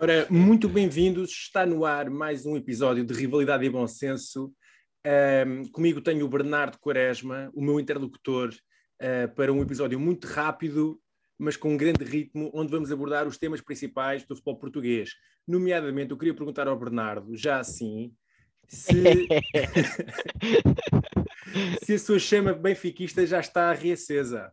Ora, muito bem-vindos. Está no ar mais um episódio de Rivalidade e Bom Senso. Ahm, comigo tenho o Bernardo Quaresma, o meu interlocutor, ah, para um episódio muito rápido, mas com um grande ritmo, onde vamos abordar os temas principais do futebol português. Nomeadamente, eu queria perguntar ao Bernardo, já assim, se, se a sua chama benfiquista já está reacesa.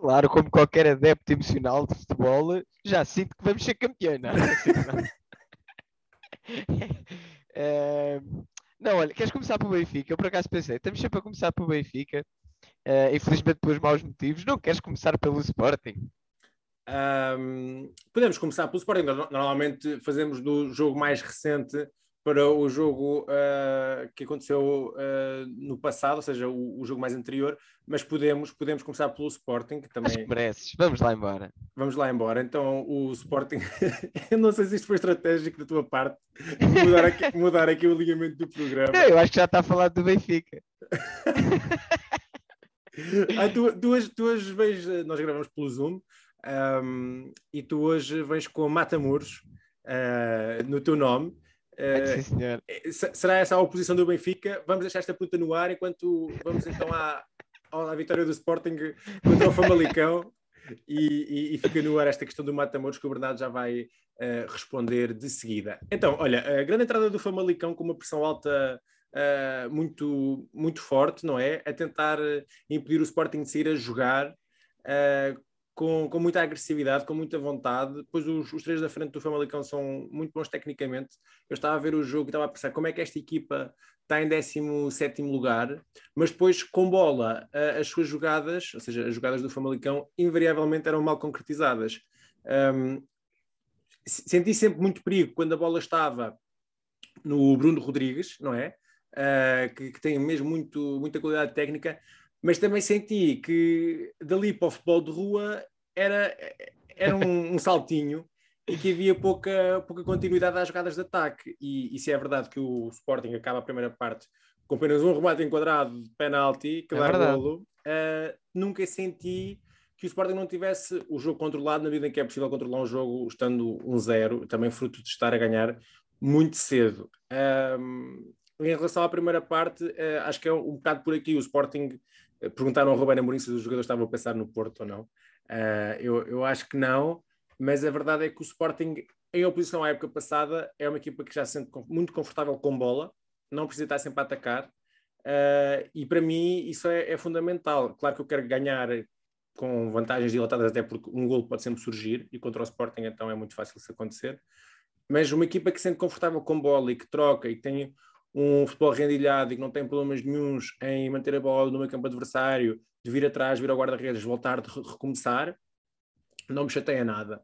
Claro, como qualquer adepto emocional de futebol, já sinto que vamos ser campeão, não é? Assim, não. Olha, queres começar pelo Benfica? Eu por acaso pensei, estamos sempre a começar pelo Benfica, eh, infelizmente pelos maus motivos. Não queres começar pelo Sporting? Ahm, podemos começar pelo Sporting. Nor- Normalmente fazemos do jogo mais recente para o jogo ah, que aconteceu ah, no passado, ou seja, o, o jogo mais anterior, mas podemos, podemos começar pelo Sporting, que Acho também que mereces. Vamos lá embora. vamos lá embora. Então, o Sporting, eu não sei se isto foi estratégico da tua parte, mudar aqui, mudar aqui o alinhamento do programa. Não, eu acho que já está a falar do Benfica. Ah, tu, hoje vens, eh, nós gravamos pelo Zoom, ahm, e tu hoje vens com Matamuros ah, no teu nome. É sim, senhor. se- será essa a oposição do Benfica? Vamos deixar esta pergunta no ar enquanto vamos então à, à vitória do Sporting contra o Famalicão. E, e- e fica no ar esta questão do Matamoros que o Bernardo já vai eh, responder de seguida. Então, olha, a grande entrada do Famalicão com uma pressão alta eh, muito, muito forte, não é? A tentar eh, impedir o Sporting de sair a jogar eh, com, com muita agressividade, com muita vontade. Depois os, os três da frente do Famalicão são muito bons tecnicamente. Eu estava a ver o jogo e estava a pensar como é que esta equipa está em 17 lugar, mas depois com bola as suas jogadas, ou seja, as jogadas do Famalicão, invariavelmente eram mal concretizadas. Um, se- senti sempre muito perigo quando a bola estava no Bruno Rodrigues, não é? Uh, que, que tem mesmo muito, muita qualidade técnica, mas também senti que dali para o futebol de rua era, era um, um saltinho e que havia pouca, pouca continuidade às jogadas de ataque. E, e se é verdade que o Sporting acaba a primeira parte com apenas um remate enquadrado de penalti, que É dá golo, uh, nunca senti que o Sporting não tivesse o jogo controlado na medida em que é possível controlar um jogo estando 1-0, também fruto de estar a ganhar muito cedo. Um, em relação à primeira parte, uh, acho que é um bocado por aqui. O Sporting perguntaram ao Ruben Amorim se os jogadores estavam a pensar no Porto ou não. Uh, eu, eu acho que não, mas a verdade é que o Sporting, em oposição à época passada, é uma equipa que já se sente muito confortável com bola, não precisa estar sempre a atacar, uh, e para mim isso é, é fundamental. Claro que eu quero ganhar com vantagens dilatadas, até porque um gol pode sempre surgir, e contra o Sporting então é muito fácil isso acontecer. Mas uma equipa que se sente confortável com bola e que troca e que tem um futebol rendilhado e que não tem problemas nenhuns em manter a bola no meio campo adversário, de vir atrás, vir ao guarda-redes, voltar, de re- recomeçar, não me chateia nada.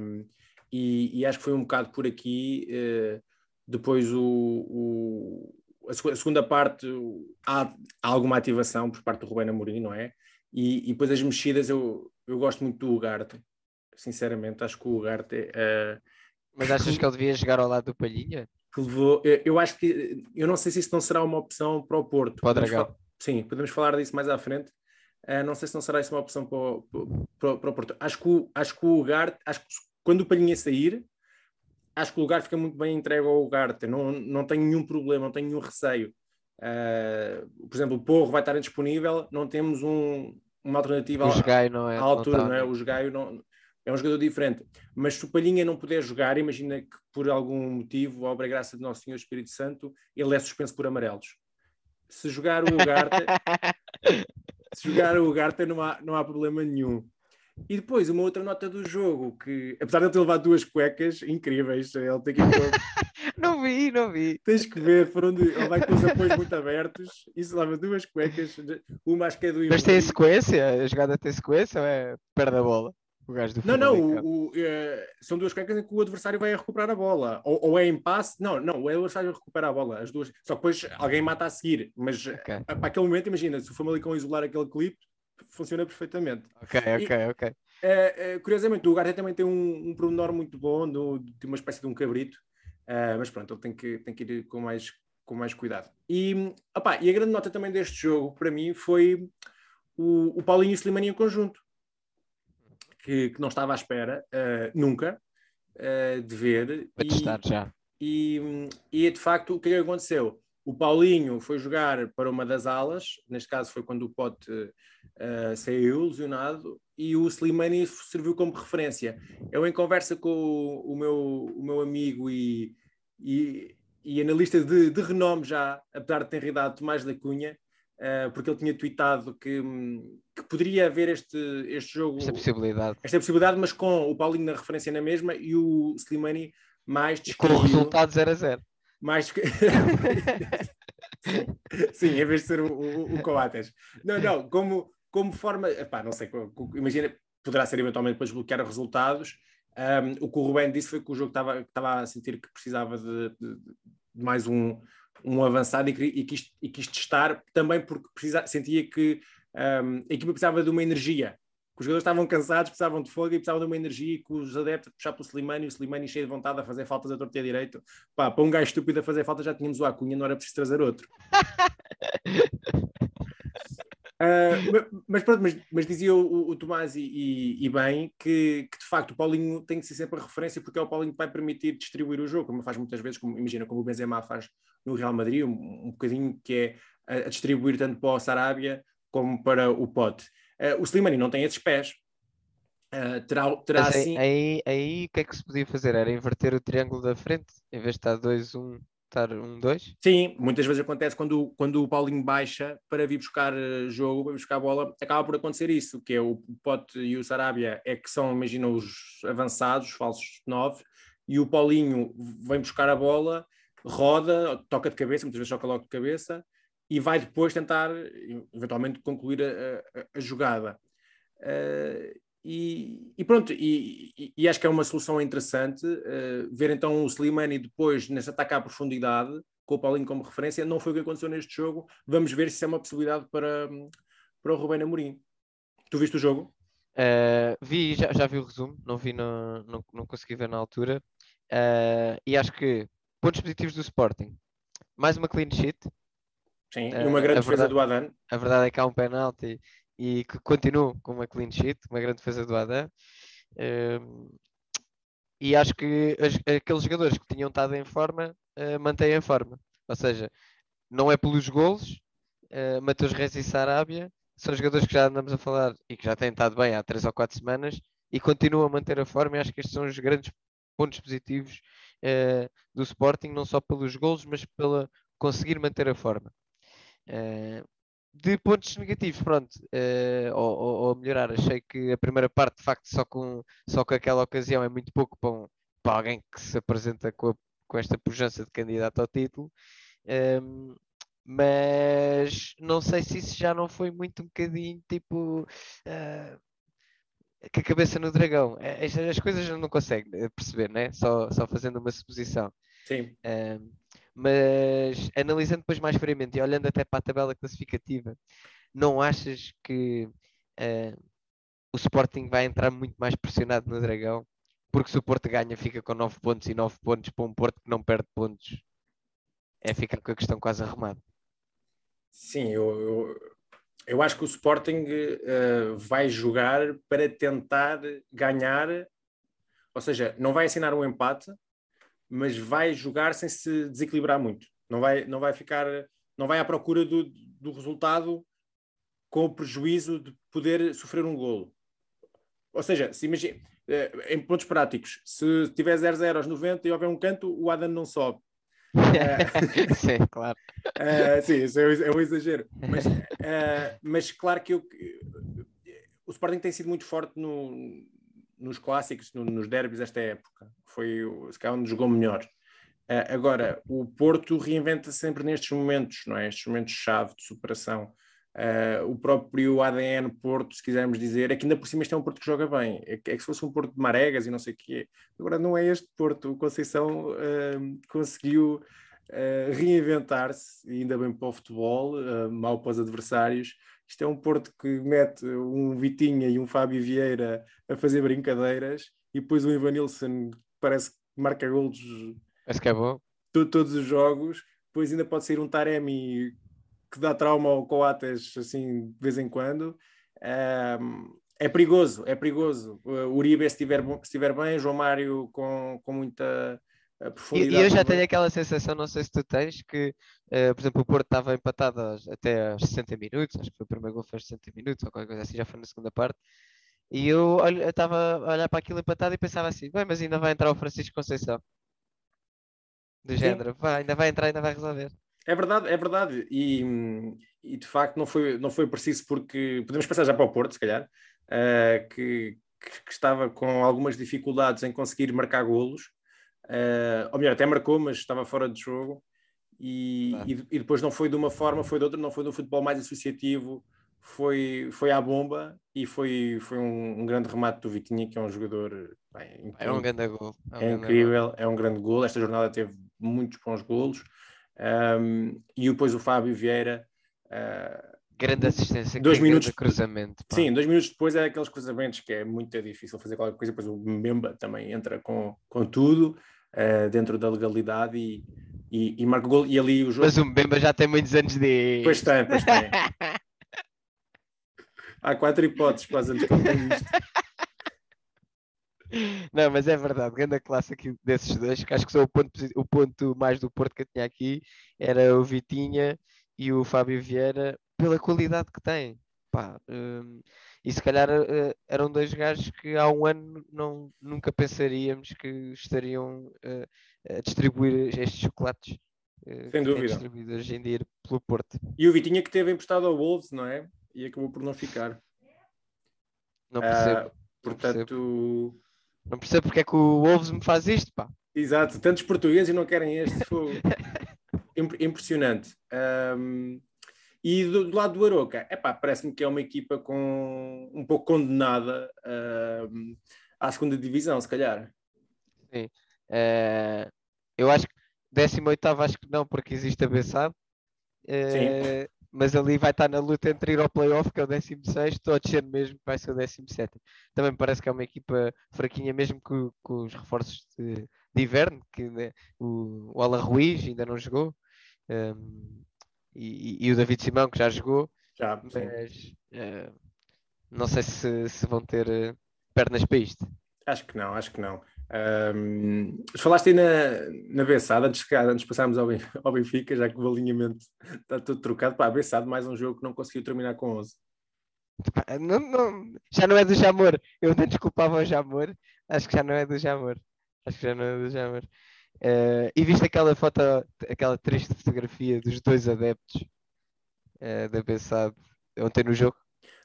Um, e, e acho que foi um bocado por aqui. eh, depois o, o- a, segu- a segunda parte há, alguma ativação por parte do Rubén Amorim, não é? E, e depois as mexidas eu, eu gosto muito do Ugarte. Sinceramente, acho que o Ugarte eh, Mas achas que ele devia jogar ao lado do Palhinha? Que levou. Eu, acho que eu não sei se isso não será uma opção para o Porto. Para o Sim, podemos falar disso mais à frente. Ah, não sei se não será isso uma opção para o, para, para o Porto. Acho que o, acho que o Ugarte, acho que quando o Palhinha sair, acho que o lugar fica muito bem entregue ao Ugarte. Não, não tenho nenhum problema, não tenho nenhum receio. Ah, por exemplo, o Porro vai estar indisponível, não temos um, uma alternativa O à- é. à não altura, tá, não é? O Jogaio não, é um jogador diferente. Mas se o Palhinha não puder jogar, imagina que por algum motivo, obra e graça de Nosso Senhor Espírito Santo, ele é suspenso por amarelos. Se jogar o Ugarte, se jogar o Ugarte não há, não há problema nenhum. E depois, uma outra nota do jogo, que apesar de ele ter levado duas cuecas incríveis, ele tem que Não vi, não vi. tens que ver, foram de, ele vai com os apoios muito abertos, e se leva duas cuecas, uma acho que é do Mas tem sequência? A jogada tem sequência ou é perde a bola? O gajo do Não, não, o- o, eh, são duas cuecas em que o adversário vai a recuperar a bola. Ou, ou é em passe, não, não, o adversário recupera a bola, as duas. Só que depois alguém mata a seguir. Mas eh, para aquele momento, imagina, se o Famalicão isolar aquele clipe, funciona perfeitamente. ok, ok, ok. Eh, curiosamente, o Ugarte também tem um, um pormenor muito bom, do- de uma espécie de um cabrito, Eh, mas pronto, ele tem que, tem que ir com mais, com mais cuidado. E, opá, e a grande nota também deste jogo, para mim, foi o, o Paulinho e o Slimani em conjunto, que, que não estava à espera, eh, nunca, eh, de ver. Para E- testar já. e, e de facto, o que é que aconteceu? O Paulinho foi jogar para uma das alas, neste caso foi quando o Pote eh, saiu lesionado, e o Slimani serviu como referência. Eu, em conversa com o, o meu, o meu amigo e, e, e analista de, de renome já, apesar de ter idade, Tomás da Cunha, eh, porque ele tinha tweetado que, hum, que poderia haver este, este jogo Esta possibilidade. esta possibilidade, mas com o Paulinho na referência na mesma e o Slimani mais E com o descaído, resultado 0 a 0. mais Sim, em vez de ser o, o, o Coates. Não, não, como, como forma, epá, não sei, imagina, poderá ser eventualmente depois bloquear resultados. Um, o que o Ruben disse foi que o jogo estava, estava a sentir que precisava de, de- de mais um, um avançado e, e, quis, e quis testar também porque precisa, sentia que um, a equipa precisava de uma energia. Que os jogadores estavam cansados, precisavam de fogo e precisavam de uma energia e que os adeptos puxar para o Slimani, o Slimani cheio de vontade a fazer faltas a torto e a direito. Pá, para um gajo estúpido a fazer falta já tínhamos o Acunha, não era preciso trazer outro. Ma- mas pronto, mas, mas dizia o, o Tomás e, e- e bem que, que, de facto o Paulinho tem que ser sempre a referência porque é o Paulinho que vai permitir distribuir o jogo, como faz muitas vezes, como, imagina como o Benzema faz no Real Madrid, um, um bocadinho que é a, a distribuir tanto para o Sarabia como para o Pote. Ah, o Slimani não tem esses pés. Ah, terá terá Mas aí, aí, aí o que é que se podia fazer? Era inverter o triângulo da frente, em vez de estar 2, 1, estar 1, 2? Sim, muitas vezes acontece quando, quando o Paulinho baixa para vir buscar eh, jogo, para vir buscar bola, acaba por acontecer isso, que é o Pote e o Sarabia é que são, imagina, os avançados, os falsos 9, e o Paulinho vem buscar a bola, roda, toca de cabeça, muitas vezes toca logo de cabeça, e vai depois tentar, eventualmente, concluir a, a- a jogada. Eh, e, e pronto, e, e- acho que é uma solução interessante eh, ver então o Slimani depois nesse ataque à profundidade, com o Paulinho como referência, não foi o que aconteceu neste jogo. Vamos ver se é uma possibilidade para, para o Rubén Amorim. Tu viste o jogo? Uh, vi, já, já vi o resumo, não vi, no, não, não consegui ver na altura. Uh, e acho que pontos positivos do Sporting. Mais uma clean sheet. Sim, Eh, e uma grande a defesa verdade- do Adan. A verdade é que há um penalti e que continua com uma clean sheet, uma grande defesa do Adam. Um, e acho que as- aqueles jogadores que tinham estado em forma uh, mantêm a forma. Ou seja, não é pelos golos, uh, Mateus Reis e Sarabia são jogadores que já andamos a falar e que já têm estado bem há três ou quatro semanas e continuam a manter a forma. E acho que estes são os grandes pontos positivos uh, do Sporting, não só pelos golos, mas pela conseguir manter a forma. Uh, de pontos negativos, pronto, uh, ou, ou- ou melhorar, achei que a primeira parte, de facto, só com, só com aquela ocasião é muito pouco para, um- para alguém que se apresenta com, a- com esta pujança de candidato ao título. Um, mas não sei se isso já não foi muito um bocadinho tipo uh, com a cabeça no dragão. Eh, As, as coisas não consegue eh, perceber, né? Só, só fazendo uma suposição. Sim. Um, mas analisando depois mais friamente e olhando até para a tabela classificativa, não achas que uh, o Sporting vai entrar muito mais pressionado no Dragão? Porque se o Porto ganha, fica com 9 pontos e 9 pontos para um Porto que não perde pontos. É ficar com a questão quase arrumada. Sim, eu, eu, eu acho que o Sporting eh, vai jogar para tentar ganhar, ou seja, não vai assinar um empate, mas vai jogar sem se desequilibrar muito. Não vai, não vai ficar, não vai à procura do, do resultado com o prejuízo de poder sofrer um golo. Ou seja, se imagina, eh, em pontos práticos, se tiver 0-0 aos 90 e houver um canto, o Adam não sobe. Sim, claro. Uh, sim, isso é, um- é um exagero. Mas, uh, mas claro que eu- o Sporting tem sido muito forte no- nos clássicos, no- nos derbys desta época. Foi se calhar onde jogou melhor. Uh, agora, o Porto reinventa sempre nestes momentos, não é? Estes momentos-chave de superação. Uh, o próprio ADN Porto, se quisermos dizer, é que ainda por cima este é um Porto que joga bem. É que, é que se fosse um Porto de Maregas e não sei o quê. Agora não é este Porto. O Conceição uh, conseguiu reinventar-se, ainda bem para o futebol, mal para os adversários. Isto é um Porto que mete um Vitinha e um Fábio Vieira a fazer brincadeiras e depois o Ivanilson parece que marca golos. Acho que é bom. Todos os jogos. Depois ainda pode sair um Taremi que dá trauma ao Coates assim de vez em quando. Um, é perigoso, é perigoso. O Uribe, se estiver, se estiver bem, João Mário com, com muita profundidade. E, eu já tenho aquela sensação, não sei se tu tens, que, uh, por exemplo, o Porto estava empatado até aos 60 minutos, acho que foi o primeiro gol foi aos 60 minutos, ou qualquer coisa assim, já foi na segunda parte. E eu estava a olhar para aquilo empatado e pensava assim, bem, mas ainda vai entrar o Francisco Conceição. Do género, vai, ainda vai entrar, ainda vai resolver. É verdade, é verdade. E, e, de facto não foi, não foi preciso porque podemos passar já para o Porto, se calhar, uh, que, que, estava com algumas dificuldades em conseguir marcar golos. Uh, ou melhor, até marcou, mas estava fora de jogo. E, ah. e, e, depois não foi de uma forma, foi de outra, não foi de um futebol mais associativo, foi, foi à bomba e foi, foi um, um grande remate do Vitinha, que é um jogador. Bem, é um grande gol. É, um é incrível, gol. é um grande gol. Esta jornada teve muitos bons golos. Um, e depois o Fábio Vieira. Uh, grande assistência, dois minutos de cruzamento. Pá. Sim, dois minutos depois é aqueles cruzamentos que é muito difícil fazer qualquer coisa. Depois o Memba também entra com, com tudo uh, dentro da legalidade e, e, e marca o gol. E ali o jogo. Mas o Memba já tem muitos anos de. Pois tem, pois tem. Há quatro hipóteses para os anos que isto. Não, mas é verdade, grande classe aqui desses dois, que acho que são o ponto, o ponto mais do Porto que eu tinha aqui, era o Vitinha e o Fábio Vieira, pela qualidade que têm. Pá, um, e se calhar uh, eram dois gajos que há um ano não, nunca pensaríamos que estariam uh, a distribuir estes chocolates. Uh, Sem dúvida. Distribuídos hoje em dia pelo Porto. E o Vitinha que teve emprestado ao Wolves, não é? E acabou por não ficar. Não percebo. portanto, não percebo. Não percebo porque é que o Wolves me faz isto, pá. Exato, tantos portugueses não querem este. Impressionante. Um, e do, do, lado do Aroca, epá, parece-me que é uma equipa com um pouco condenada uh, à segunda divisão, se calhar. Sim. Uh, eu acho que 18 acho que não, porque existe a Bessade. Uh, mas ali vai estar na luta entre ir ao playoff, que é o 16, ou descer mesmo, que vai ser o 17. Também parece que é uma equipa fraquinha, mesmo com, com os reforços de, de inverno, que né, o, o Alan Ruiz ainda não jogou, um, e, e, o David Simão, que já jogou, já, mas uh, não sei se, se vão ter uh, pernas para isto. Acho que não, acho que não. Um, falaste aí na, na Bessada, antes, antes de passarmos ao, ao Benfica, já que o alinhamento está tudo trocado. Pá, Bessada, mais um jogo que não conseguiu terminar com 11. Não, não, já não é do Jamor. Eu não desculpava o Jamor. Acho que já não é do Jamor. Acho que já não é do Jamor. Uh, e viste aquela foto, aquela triste fotografia dos dois adeptos uh, da Bessade ontem no jogo?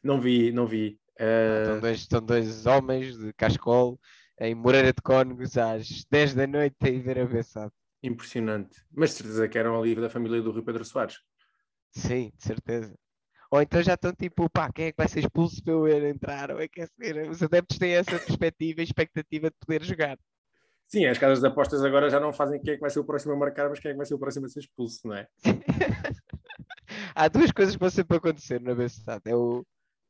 Não vi, não vi. Uh... Estão, dois, estão dois homens de cascol em Moreira de Cónegos às 10 da noite a ir ver a Bessade. Impressionante. Mas de certeza que eram ali da família do Rui Pedro Soares. Sim, de certeza. Ou então já estão tipo, pá, quem é que vai ser expulso para eu entrar ou aquecer? Os adeptos têm essa perspectiva e expectativa de poder jogar. Sim, as casas de apostas agora já não fazem quem é que vai ser o próximo a marcar, mas quem é que vai ser o próximo a ser expulso, não é? Há duas coisas que vão sempre acontecer na Bessade. É o,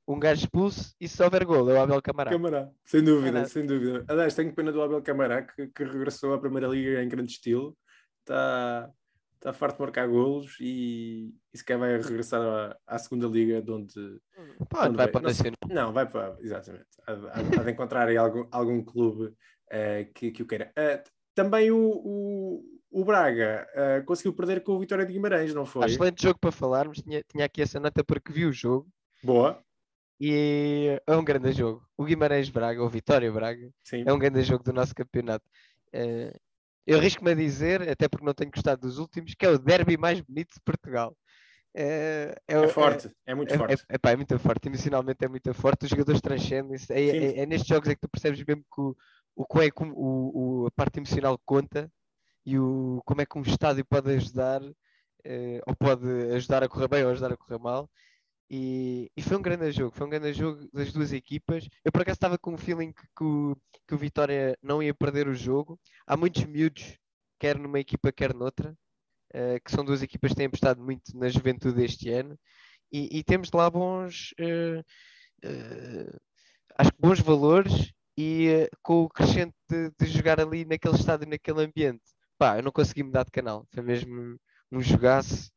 um gajo expulso e se houver gol, é o Abel Camará. Camará, sem dúvida, sem dúvida. Aliás, tenho pena do Abel Camará que, que regressou à Primeira Liga em grande estilo, está tá farto de marcar golos e, e se calhar vai regressar à, à Segunda Liga, de onde. Pode, onde vai, para o Nacional. Não, vai para. Exatamente. Há, há, há de encontrar aí algum, algum clube uh, que, que o queira. Uh, também o, o, o Braga uh, conseguiu perder com o Vitória de Guimarães, não foi? Excelente jogo para falarmos. Tinha, tinha aqui essa nota porque vi o jogo. Boa. E é um grande jogo. O Guimarães Braga, ou Vitória Braga, Sim. é um grande jogo do nosso campeonato. Eu arrisco-me a dizer, até porque não tenho gostado dos últimos, que é o derby mais bonito de Portugal. Uh, é, é, forte, é, é muito forte. É, é, muito forte, emocionalmente é muito forte. Os jogadores transcendem. É, é, é, nestes jogos é que tu percebes mesmo que o, o, o, é, o, o, a parte emocional conta e o, como é que um estádio pode ajudar, uh, ou pode ajudar a correr bem ou ajudar a correr mal E, e foi um grande jogo, foi um grande jogo das duas equipas. Eu por acaso estava com o feeling que, que, o, que o Vitória não ia perder o jogo. Há muitos miúdos, quer numa equipa, quer noutra, uh, que são duas equipas que têm apostado muito na juventude este ano. E, e temos lá bons, uh, uh, acho que bons valores e com o crescente de, de, jogar ali naquele estado e naquele ambiente. Pá, eu não consegui mudar de canal, foi mesmo um jogaço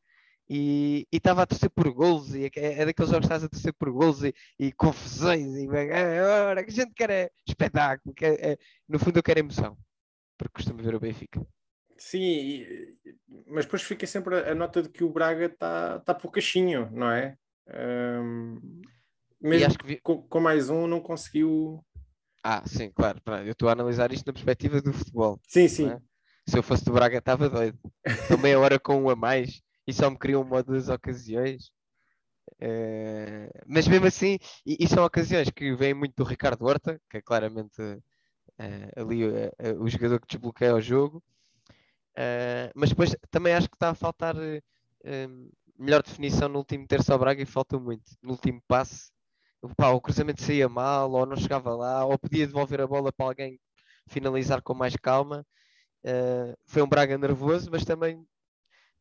e estava a torcer por gols, e é, é daqueles jogos que estás a torcer por gols e, e confusões, e agora que a gente quer é espetáculo, quer, é, no fundo eu quero emoção, porque costumo ver o Benfica. Sim, e, mas depois fica sempre a, a, nota de que o Braga está tá poucachinho, não é? Um, mesmo vi... com, com, mais um não conseguiu. Ah, sim, claro. Eu estou a analisar isto na perspectiva do futebol. Sim, sim. É? Se eu fosse do Braga, estava doido. Então, meia hora com um a mais e só me criam uma ou duas ocasiões. Uh, mas mesmo assim, e, e, são ocasiões que vêm muito do Ricardo Horta, que é claramente uh, ali uh, o jogador que desbloqueia o jogo. mas depois também acho que está a faltar melhor definição no último terço ao Braga e falta muito. No último passe, pá, o cruzamento saía mal, ou não chegava lá, ou podia devolver a bola para alguém finalizar com mais calma. foi um Braga nervoso, mas também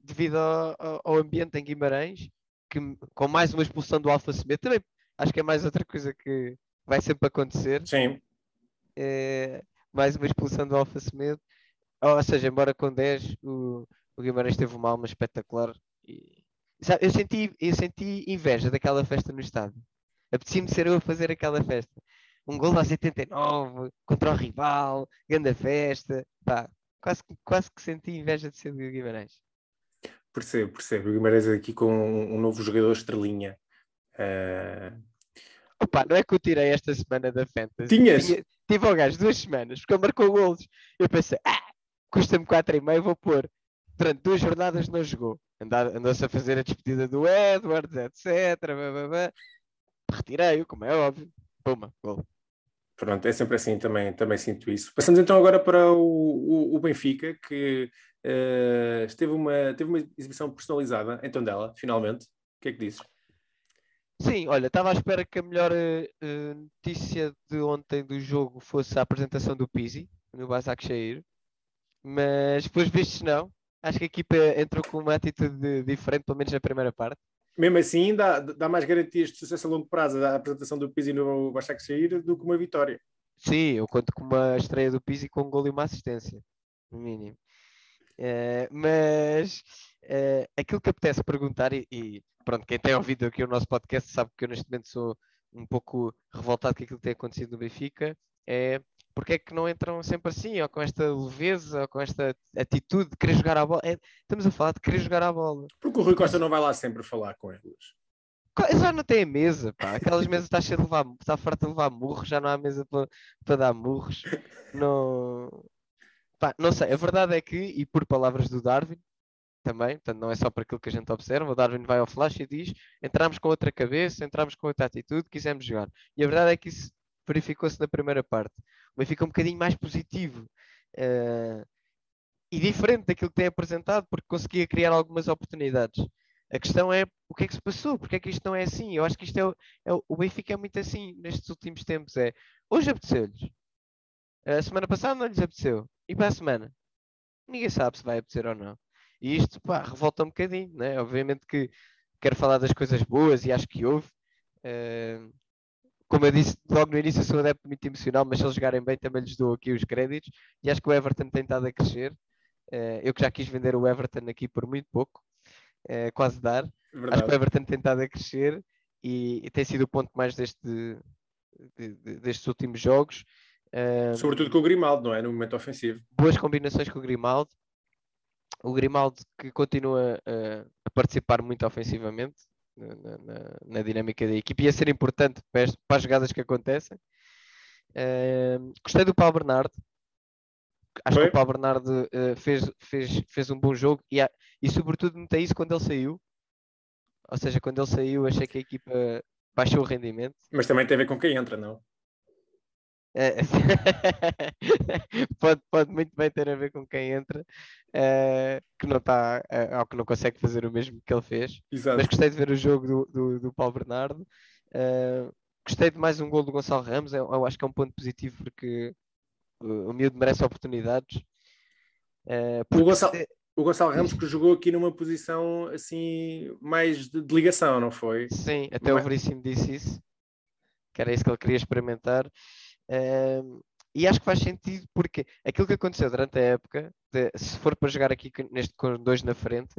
devido ao, ao, ambiente em Guimarães, que com mais uma expulsão do Alfa Semedo, também acho que é mais outra coisa que vai sempre acontecer. Sim. É, mais uma expulsão do Alfa Semedo. Ou seja, embora com 10 o, o Guimarães teve uma alma espetacular. E, sabe, eu, senti, eu senti inveja daquela festa no estádio. Apetecia-me ser eu a fazer aquela festa. Um gol aos 79 contra o rival, grande festa. Pá, quase, quase que senti inveja de ser do Guimarães. Percebo, percebo. O Guimarães aqui com um, um novo jogador estrelinha. Uh... Opa, não é que eu tirei esta semana da Fantasy. Tinhas? Tinha, tive ao gajo duas semanas, porque ele marcou golos. Eu pensei, ah, custa-me 4,5, vou pôr. Durante duas jornadas não jogou. Andou-se a fazer a despedida do Edwards, etc. Blá, blá, blá. Retirei-o, como é óbvio. Puma, gol. Pronto, é sempre assim, também, também sinto isso. Passamos então agora para o, o, o Benfica, que Uh, teve, uma, teve uma exibição personalizada em Tondela, finalmente. O que é que dizes? Sim, olha, estava à espera que a melhor uh, notícia de ontem do jogo fosse a apresentação do Pizzi no Basak Shair, mas depois vistos não. Acho que a equipa entrou com uma atitude diferente, pelo menos na primeira parte. Mesmo assim, dá, dá mais garantias de sucesso a longo prazo a apresentação do Pizzi no Basak Shair do que uma vitória. Sim, eu conto com uma estreia do Pizzi com um gol e uma assistência, no mínimo. Uh, mas uh, aquilo que apetece perguntar, e, e, pronto, quem tem ouvido aqui o nosso podcast sabe que eu neste momento sou um pouco revoltado com aquilo que tem acontecido no Benfica, é porque é que não entram sempre assim, ou com esta leveza, ou com esta atitude de querer jogar a bola. É, estamos a falar de querer jogar a bola. Porque o Rui Costa não vai lá sempre falar com eles. Já não tem a mesa, pá. Aquelas mesas está cheio de levar, está farto de levar murros, já não há mesa para, para dar murros. Não, Pá, não sei, a verdade é que, e por palavras do Darwin, também, portanto, não é só para aquilo que a gente observa, o Darwin vai ao flash e diz: entramos com outra cabeça, entramos com outra atitude, quisemos jogar. E a verdade é que isso verificou-se na primeira parte. O Benfica um bocadinho mais positivo uh, e diferente daquilo que tem apresentado, porque conseguia criar algumas oportunidades. A questão é o que é que se passou, porque é que isto não é assim? Eu acho que isto é, é o Benfica é muito assim nestes últimos tempos. É hoje apeteceu-lhes, a semana passada não lhes apeteceu. E para a semana? Ninguém sabe se vai apetecer ou não. E isto, pá, revolta um bocadinho, né? Obviamente que quero falar das coisas boas e acho que houve. Uh, como eu disse logo no início, eu sou um adepto muito emocional, mas se eles jogarem bem também lhes dou aqui os créditos. E acho que o Everton tem estado a crescer. Uh, eu que já quis vender o Everton aqui por muito pouco, uh, quase dar. Verdade. Acho que o Everton tem estado a crescer e, e tem sido o ponto mais deste, de, de, destes últimos jogos. Sobretudo com o Grimaldo, não é? No momento ofensivo. Boas combinações com o Grimaldo. O Grimaldo que continua uh, a participar muito ofensivamente na, na, na, dinâmica da equipe e a ser importante para, as, para as jogadas que acontecem. Uh, gostei do Paulo Bernardo. Acho Foi? que o Paulo Bernardo uh, fez, fez, fez um bom jogo e, e sobretudo notei isso quando ele saiu. Ou seja, quando ele saiu achei que a equipa baixou o rendimento. Mas também tem a ver com quem entra, não? É, pode, pode muito bem ter a ver com quem entra, eh, que não está, eh, ou que não consegue fazer o mesmo que ele fez. Exato. Mas gostei de ver o jogo do, do, do Paulo Bernardo. Eh, gostei de mais um gol do Gonçalo Ramos. Eu, eu acho que é um ponto positivo porque o, o miúdo merece oportunidades. O Gonçalo, o Gonçalo Ramos que jogou aqui numa posição assim mais de, de ligação, não foi? Sim, até o Mas- Veríssimo disse isso, que era isso que ele queria experimentar. Ehm, e acho que faz sentido porque aquilo que aconteceu durante a época, de- se for para jogar aqui neste, com dois na frente,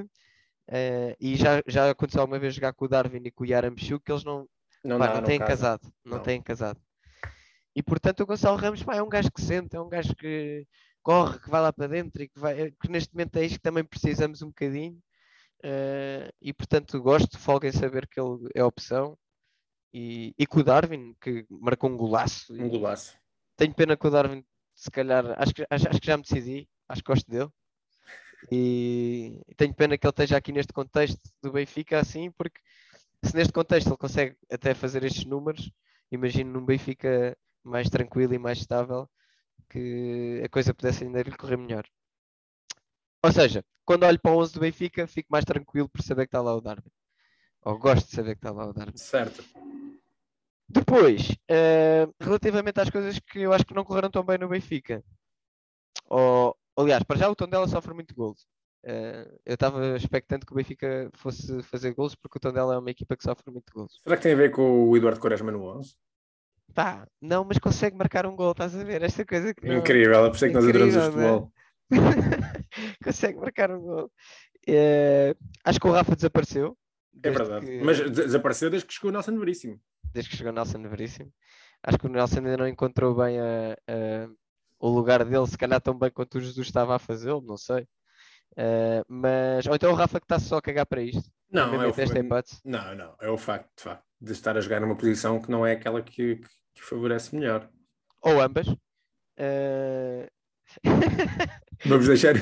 eh, e já, já aconteceu alguma vez jogar com o Darwin e com o Yaramchuk, que eles não, Não, pá, não não têm casa. casado, não Não. têm casado. E portanto o Gonçalo Ramos pá, é um gajo que sente, é um gajo que corre, que vai lá para dentro e que, vai, que neste momento é isto que também precisamos um bocadinho. Eh, e portanto gosto, folga em saber que ele é opção. E, e com o Darwin, que marcou um golaço. Um golaço. Tenho pena que o Darwin, se calhar, acho que, acho, acho que já me decidi, acho que gosto dele. E tenho pena que ele esteja aqui neste contexto do Benfica assim, porque se neste contexto ele consegue até fazer estes números, imagino num Benfica mais tranquilo e mais estável que a coisa pudesse ainda lhe correr melhor. Ou seja, quando olho para o 11 do Benfica, fico mais tranquilo por saber que está lá o Darwin. Ou gosto de saber que está lá o Darwin. Certo. Depois, eh, relativamente às coisas que eu acho que não correram tão bem no Benfica. Ou, aliás, para já o Tondela sofre muito gols. Eh, eu estava expectante que o Benfica fosse fazer gols porque o Tondela é uma equipa que sofre muito gols. Será que tem a ver com o Eduardo Quaresma no 11? Pá, não, mas consegue marcar um gol, estás a ver? Esta coisa que não- Incrível, é por isso que nós adoramos o futebol. consegue marcar um gol. Eh, acho que o Rafa desapareceu. É verdade. que- Mas des- desapareceu desde que chegou o Nelson Veríssimo. Desde que chegou o Nelson Veríssimo. Acho que o Nelson ainda não encontrou bem a- a- o lugar dele, se calhar tão bem quanto o Jesus estava a fazê-lo, não sei. Eh, mas, ou então o Rafa que está só a cagar para isto. Não, é o, hipótese. não, não, é o facto, de facto de estar a jogar numa posição que não é aquela que, que, que favorece melhor. Ou ambas. Eh, Vamos deixar.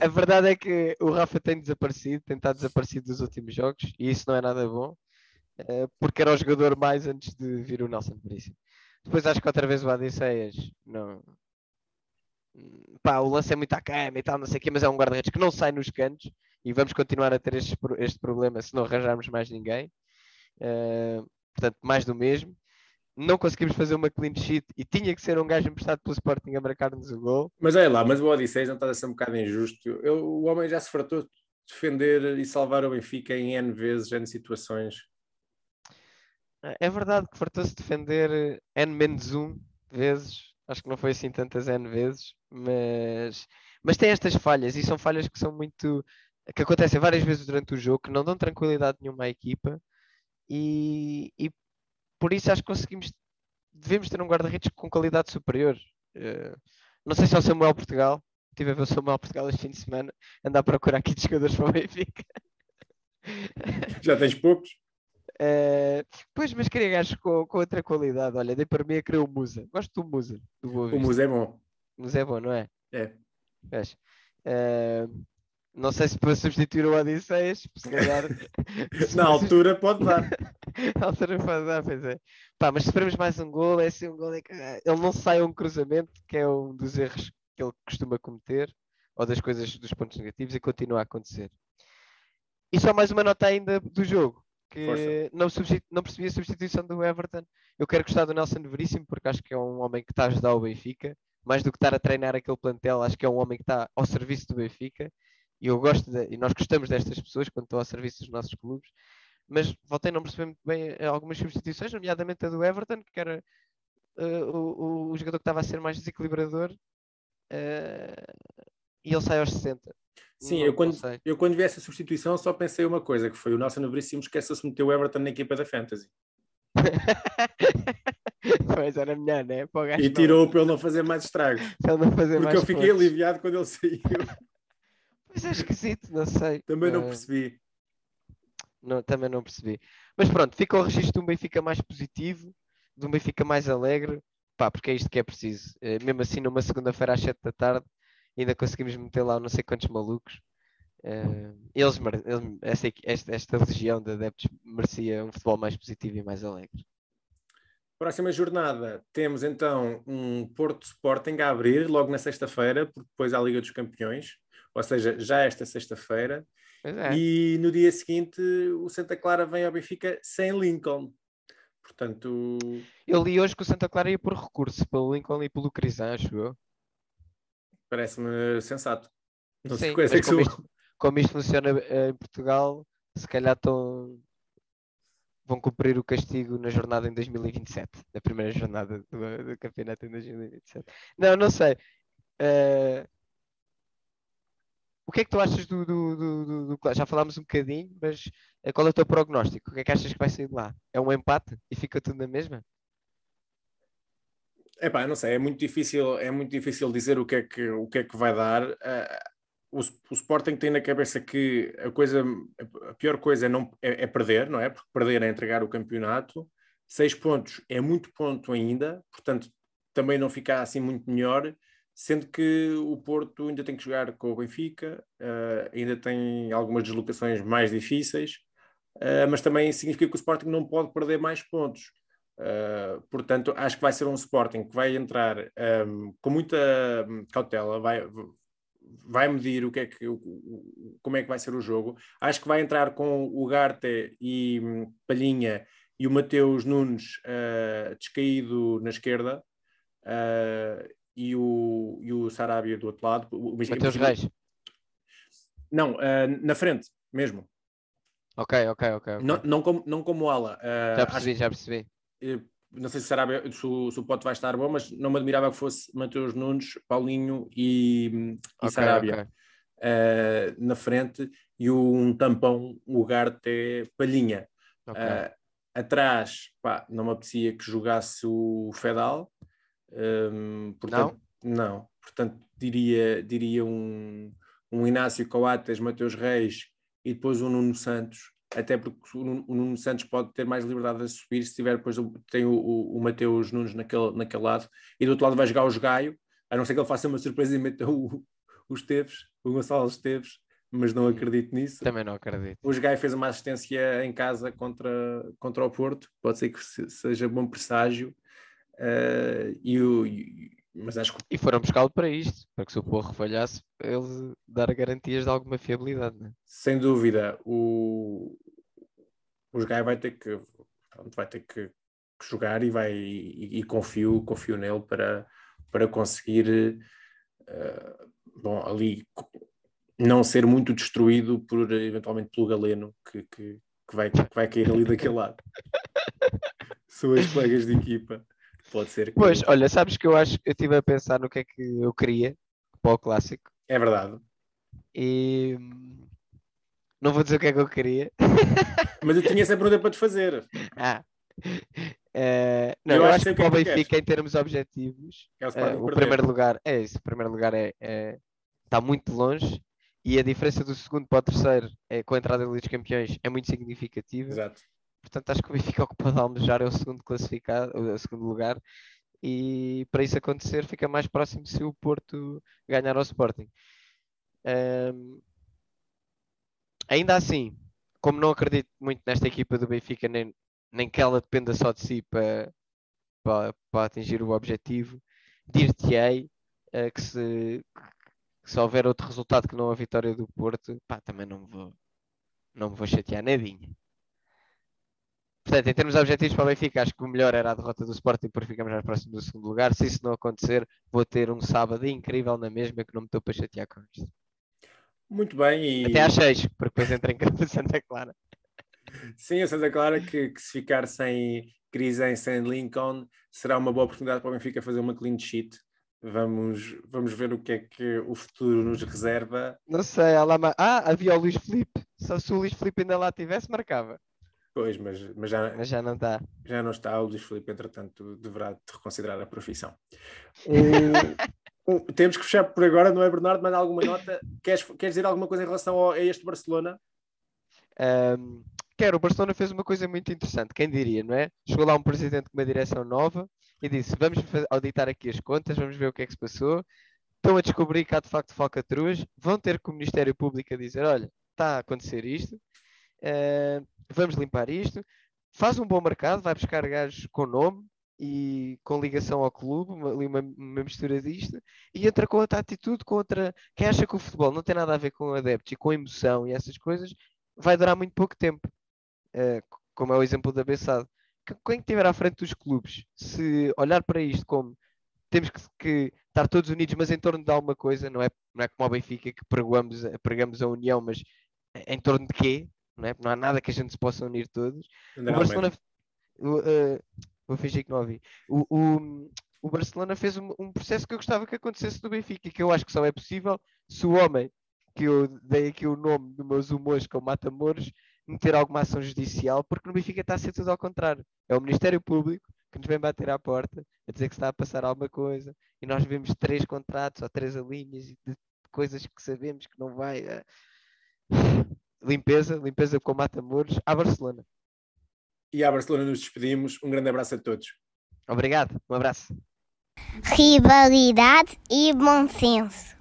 a verdade é que o Rafa tem desaparecido, tem estado desaparecido dos últimos jogos e isso não é nada bom, porque era o jogador mais antes de vir o Nelson Veríssimo. Depois acho que outra vez o Odisseias não. Pá, o lance é muito à cama e tal, não sei o quê, mas é um guarda-redes que não sai nos cantos e vamos continuar a ter este, este problema se não arranjarmos mais ninguém. Eh, portanto, mais do mesmo. Não conseguimos fazer uma clean sheet e tinha que ser um gajo emprestado pelo Sporting a marcar-nos o gol. Mas olha lá, mas o Odisseis não está a ser um bocado injusto. Eu- o homem já se fartou de defender e salvar o Benfica em N vezes, N situações. É verdade que fartou-se defender eh, N menos um vezes, acho que não foi assim tantas N vezes, mas, mas tem estas falhas e são falhas que são muito que acontecem várias vezes durante o jogo, que não dão tranquilidade nenhuma à equipa e, e por isso acho que conseguimos devemos ter um guarda-redes com qualidade superior. Eh, não sei se é o Samuel Portugal, estive a ver o Samuel Portugal este fim de semana, andar a procurar aqui de jogadores para o Benfica. Já tens poucos? Eh, pois, mas queria gajos com, com outra qualidade. Olha, dei para mim a querer o Musa. Gosto do Musa. Do O. Musa é bom. Musa é bom, não é? É. Vês? Eh, não sei se para substituir o Odisseias, se calhar. se Na altura pode dar. Na altura pode dar, pois é. Pá, mas se esperamos mais um gol, é assim um gol. É que, ah, ele não sai a um cruzamento, que é um dos erros que ele costuma cometer, ou das coisas, dos pontos negativos, e continua a acontecer. E só mais uma nota ainda do jogo, que Força. não, não percebi a substituição do Everton. Eu quero gostar do Nelson Veríssimo, porque acho que é um homem que está a ajudar o Benfica, mais do que estar a treinar aquele plantel, acho que é um homem que está ao serviço do Benfica. E eu gosto de- e nós gostamos destas pessoas quando estão ao serviço dos nossos clubes mas voltei a não perceber muito bem eh, algumas substituições, nomeadamente a do Everton, que era eh, o, o- jogador que estava a ser mais desequilibrador, eh, e ele sai aos 60. Sim, Não- eu não quando, eu quando vi essa substituição só pensei uma coisa, que foi o Nelson Veríssimo esqueceu-se de meter o Everton na equipa da Fantasy. pois era melhor, né? E não- tirou para ele não fazer mais estragos. não fazer Porque mais eu fiquei pontos. aliviado quando ele saiu. Pois é esquisito, não sei. Também não Eh, percebi. não- também não percebi. Mas pronto, fica o registro de um Benfica mais positivo, de um Benfica mais alegre, pá, porque é isto que é preciso. Eh, mesmo assim, numa segunda-feira às 7 da tarde, ainda conseguimos meter lá não sei quantos malucos. Eh, eles, eles- esta, esta, esta legião de adeptos merecia um futebol mais positivo e mais alegre. Próxima jornada temos então um Porto Sporting a abrir logo na sexta-feira, porque depois há a Liga dos Campeões, ou seja, já esta sexta-feira. É. E no dia seguinte o Santa Clara vem ao Benfica sem Lincoln. Portanto, Eu li hoje que o Santa Clara ia por recurso pelo Lincoln e pelo Crisan, acho eu. Parece-me sensato. Não Sim, mas é que como isto, como isto funciona eh, em Portugal, se calhar estão vão cumprir o castigo na jornada em 2027, na primeira jornada do, do campeonato em 2027. Não, não sei. Eh, o que é que tu achas do, do, do, do- Já falámos um bocadinho, mas eh, qual é o teu prognóstico? O que é que achas que vai sair de lá? É um empate e fica tudo na mesma? Epá, não sei, é muito difícil, é muito difícil dizer o que é que, o que, é que vai dar. Ah, o, o Sporting tem na cabeça que a coisa, a pior coisa é, não, é, é perder, não é? Porque perder é entregar o campeonato. Seis pontos é muito ponto ainda, portanto também não fica assim muito melhor, sendo que o Porto ainda tem que jogar com o Benfica, ah, ainda tem algumas deslocações mais difíceis, ah, mas também significa que o Sporting não pode perder mais pontos. Uh, portanto, acho que vai ser um Sporting que vai entrar um, com muita hum, cautela, vai, vai medir o que é que, o- como é que vai ser o jogo. Acho que vai entrar com o Garte e hum, Palhinha e o Mateus Nunes uh, descaído na esquerda uh, e, o, e o Sarabia do outro lado. O- o- Mateus Reis. Não, na frente mesmo. Ok, ok, ok. ok. Não, não, como, não como ala. Já acho percebi, já percebi. Eh, não sei se, será, se, o, se o pote vai estar bom, mas não me admirava que fosse Mateus Nunes, Paulinho e, e Ok, Sarabia ok. eh, na frente e um tampão, o Garte Palhinha. ok. Eh, atrás, pá, não me apetecia que jogasse o Fedal. ehm, portanto, não? Portanto, diria, diria um, um Inácio Coates, Mateus Reis e depois um Nuno Santos. Até porque o Nuno, Santos pode ter mais liberdade a subir se tiver depois tem o, o, o Mateus Nunes naquele, naquele lado e do outro lado vai jogar o Jogaio, a não ser que ele faça uma surpresa e meta o, o Esteves, o Gonçalo Esteves, mas não acredito nisso. Também não acredito. O Jogai fez uma assistência em casa contra, contra o Porto, pode ser que se- seja bom presságio. eh, e o, e- mas acho que E foram buscá-lo para isto, para que se o Porro falhasse, ele dar garantias de alguma fiabilidade. Né? sem dúvida o, o Jogai vai ter que vai ter que, que jogar e vai e, e confio, confio nele para, para conseguir eh, bom, ali não ser muito destruído por eventualmente pelo Galeno que, que, que vai, que vai cair ali daquele lado. São as colegas de equipa. Pode ser que Pois, olha, sabes que eu acho eu estive a pensar no que é que eu queria para o clássico é verdade. e não vou dizer o que é que eu queria. Mas eu tinha essa pergunta para te fazer. Ah. Eh, não, Eu eu, acho que que o para o é Benfica, em termos objetivos, É o Sporting o primeiro lugar é isso, o primeiro lugar é, é- está muito longe e a diferença do segundo para o terceiro é, com a entrada da Liga dos Campeões é muito significativa. Exato. Portanto, acho que o Benfica ocupado a almejar é o segundo classificado, o segundo lugar, e para isso acontecer fica mais próximo se o Porto ganhar ao Sporting. Ahm, ainda assim, como não acredito muito nesta equipa do Benfica, nem, nem que ela dependa só de si para, para, para atingir o objetivo, dir-te-ei eh, que, se, que se houver outro resultado que não a vitória do Porto, pá, também não me vou, não me vou chatear nadinha. Portanto, em termos de objetivos para o Benfica, acho que o melhor era a derrota do Sporting porque ficamos mais próximos do segundo lugar. Se isso não acontecer, vou ter um sábado incrível na mesma que não me estou para chatear com isto. Muito bem. E... Até às seis, porque depois entra em campo de Santa Clara. Sim, a Santa Clara que, que se ficar sem Crisen, sem Lincoln, será uma boa oportunidade para o Benfica fazer uma clean sheet. Vamos, vamos ver o que é que o futuro nos reserva. Não sei, há lá Ah, havia o Luís Filipe. Só se o Luís Filipe ainda lá tivesse, marcava. Pois, mas, mas já, Mas já não está. já não está. O Luís Filipe, entretanto, deverá reconsiderar a profissão. Temos que fechar por agora, não é, Bernardo? Manda alguma nota. Queres, queres dizer alguma coisa em relação ao- a este Barcelona? Ahm, quero, o Barcelona fez uma coisa muito interessante, quem diria, não é? Chegou lá um presidente com uma direção nova e disse: Vamos auditar aqui as contas, vamos ver o que é que se passou. Estão a descobrir que há de facto falcatruas, vão ter com o Ministério Público a dizer: Olha, está a acontecer isto, ah, vamos limpar isto. Faz um bom mercado, vai buscar gajos com nome e com ligação ao clube, ali uma, uma mistura disto, e entra com outra atitude, com outra. Quem acha que o futebol não tem nada a ver com adeptos e com emoção e essas coisas, vai durar muito pouco tempo. Eh, como é o exemplo da Bessade. Que- Quem estiver à frente dos clubes, se olhar para isto como temos que, que estar todos unidos, mas em torno de alguma coisa, não é, não é como ao Benfica que pregamos, pregamos a união, mas em torno de quê? Não, é? não há nada que a gente se possa unir todos. O André Barcelona. O, eh, vou fingir que não ouvi. O, o, o Barcelona fez um, um processo que eu gostava que acontecesse do Benfica, que eu acho que só é possível se o homem que eu dei aqui o nome dos meus humores como Matamoros meter alguma ação judicial, porque no Benfica está a ser tudo ao contrário. É o Ministério Público que nos vem bater à porta a dizer que está a passar alguma coisa e nós vemos três contratos ou três alíneas de coisas que sabemos que não vai. eh. Limpeza, limpeza com Matamoros à Barcelona. E à Barcelona nos despedimos. Um grande abraço a todos. Obrigado, um abraço. Rivalidade e bom senso.